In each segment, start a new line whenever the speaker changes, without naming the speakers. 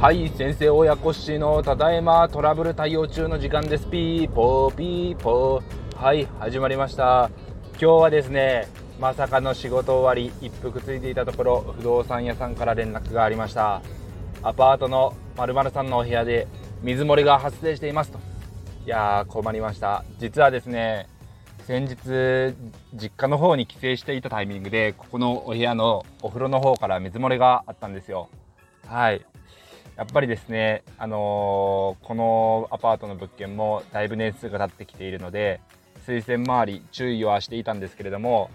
はい先生親子氏のただいまトラブル対応中の時間です。ピーポーピーポー。はい始まりました。今日はですねまさかの仕事終わり一服ついていたところ不動産屋さんから連絡がありました。アパートの〇〇さんのお部屋で水漏れが発生していますと。いやー困りました。実はですね先日実家の方に帰省していたタイミングでここのお部屋のお風呂の方から水漏れがあったんですよ。はい。やっぱりですね、あのー、このアパートの物件もだいぶ年数が経ってきているので水栓周り注意はしていたんですけれども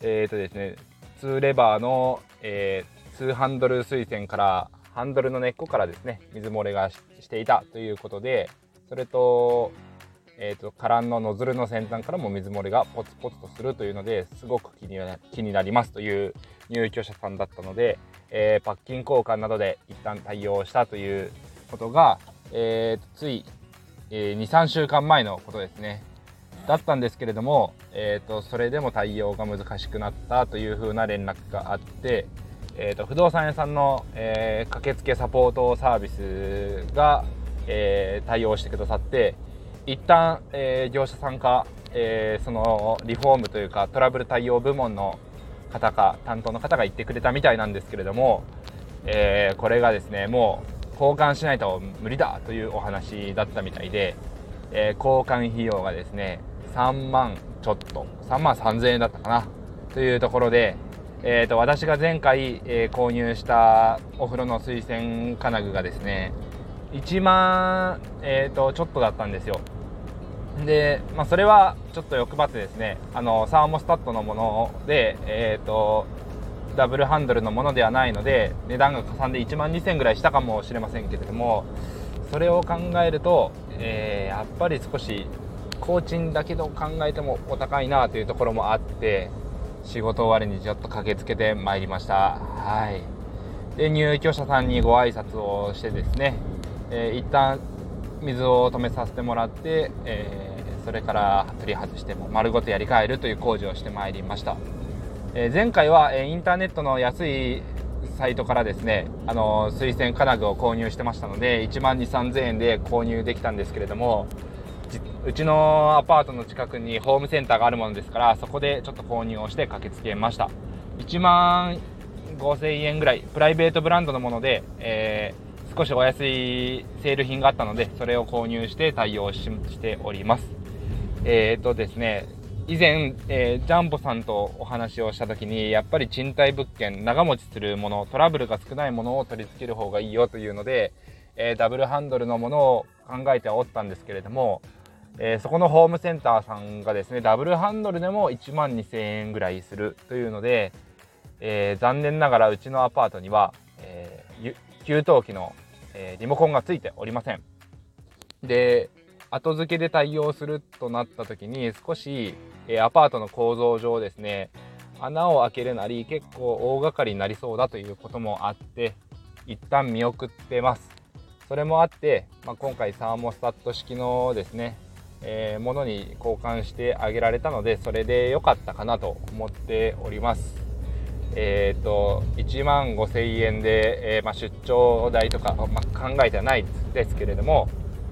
えーとですね2レバーの、えー、2ハンドル水栓からハンドルの根っこからですね水漏れがしていたということでそれと,、えーと、カランのノズルの先端からも水漏れがポツポツとするというのですごく気に気になりますという入居者さんだったのでえー、パッキン交換などで一旦対応したということが、えー、つい、えー、23週間前のことですね。だったんですけれども、えーと、それでも対応が難しくなったというふうな連絡があって、えーと、不動産屋さんの、えー、駆けつけサポートサービスが、えー、対応してくださって一旦、えー、業者さんか、えそのリフォームというかトラブル対応部門の方か担当の方が言ってくれたみたいなんですけれども、えー、これがですねもう交換しないと無理だというお話だったみたいで、えー、交換費用がですね3万ちょっと3万3000円だったかなというところで、えーと、私が前回、えー、購入したお風呂の水洗金具がですね1万、えーとちょっとだったんですよ。で、まあ、それはちょっと欲張ってですねあのサーモスタットのもので、えーと、ダブルハンドルのものではないので値段がかさんで1万2000円ぐらいしたかもしれませんけれどもそれを考えると、えー、やっぱり少し工賃だけど考えてもお高いなというところもあって仕事終わりにちょっと駆けつけてまいりました。はい。で入居者さんにご挨拶をしてですね、えー、一旦水を止めさせてもらって、えー、それから取り外しても丸ごとやり替えるという工事をしてまいりました、えー、前回は、えインターネットの安いサイトからですねあの水洗金具を購入してましたので1万2 3 0 0 0円で購入できたんですけれどもうちのアパートの近くにホームセンターがあるものですからそこでちょっと購入をして駆けつけました。1万5000円ぐらいプライベートブランドのもので、えー少しお安いセール品があったので、それを購入して対応しております。えっ、ー、とですね、以前、えー、ジャンボさんとお話をした時に、やっぱり賃貸物件、長持ちするもの、トラブルが少ないものを取り付ける方がいいよというので、えー、ダブルハンドルのものを考えておったんですけれども、えー、そこのホームセンターさんがですね、ダブルハンドルでも1万2000円ぐらいするというので、えー、残念ながらうちのアパートには、え給湯器のえー、リモコンがついておりません。で、後付けで対応するとなった時に少し、えー、アパートの構造上ですね、穴を開けるなり結構大掛かりになりそうだということもあって、一旦見送ってます。それもあって、まあ、今回サーモスタット式のですね、えー、ものに交換してあげられたので、それで良かったかなと思っております。えーと、1万5000円で、えー、まあ、出張代とか、まあ、考えてはないですけれども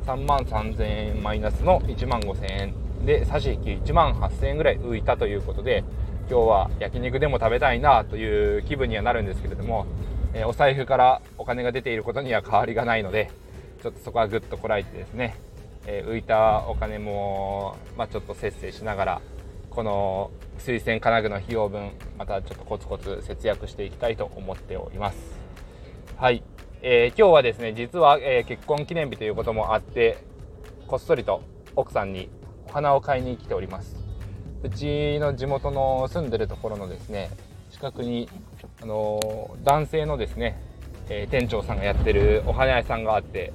3万3000円マイナスの1万5000円で差し引き1万8000円ぐらい浮いたということで今日は焼肉でも食べたいなという気分にはなるんですけれども、えー、お財布からお金が出ていることには変わりがないのでちょっとそこはぐっとこらえてですね、えー、浮いたお金も、まあ、ちょっと節制しながらこの水洗金具の費用分またちょっとコツコツ節約していきたいと思っております。はい、えー、今日はですね実は、えー、結婚記念日ということもあってこっそりと奥さんにお花を買いに来ております。うちの地元の住んでるところのですね近くにあのー、男性のですね、え店長さんがやってるお花屋さんがあって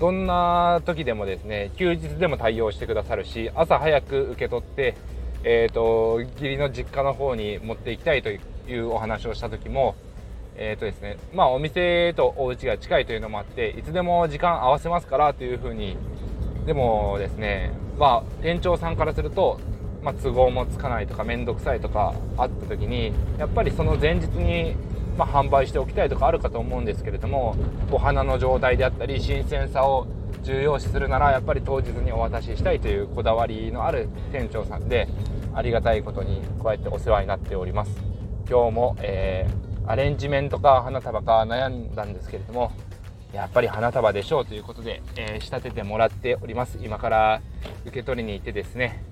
どんな時でもですね休日でも対応してくださるし朝早く受け取ってえーと、義理の実家の方に持っていきたいというお話をした時も、えーとですねまあ、お店とお家が近いというのもあっていつでも時間合わせますからというふうにでもですね、まあ、店長さんからするとまあ、都合もつかないとか面倒くさいとかあった時にやっぱりその前日に、まあ、販売しておきたいとかあるかと思うんですけれどもお花の状態であったり新鮮さを重要視するならやっぱり当日にお渡ししたいというこだわりのある店長さんでありがたいことにこうやってお世話になっております。今日も、えー、アレンジメントか花束か悩んだんですけれどもやっぱり花束でしょうということで、えー、仕立ててもらっております。今から受け取りに行ってですね、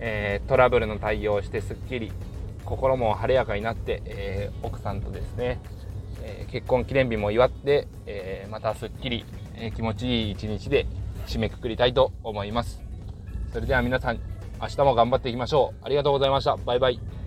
えー、トラブルの対応をしてすっきり心も晴れやかになって、えー、奥さんとですね、え結婚記念日も祝って、えまたすっきり、え気持ちいい一日で締めくくりたいと思います。それでは皆さん明日も頑張っていきましょう。ありがとうございました。バイバイ。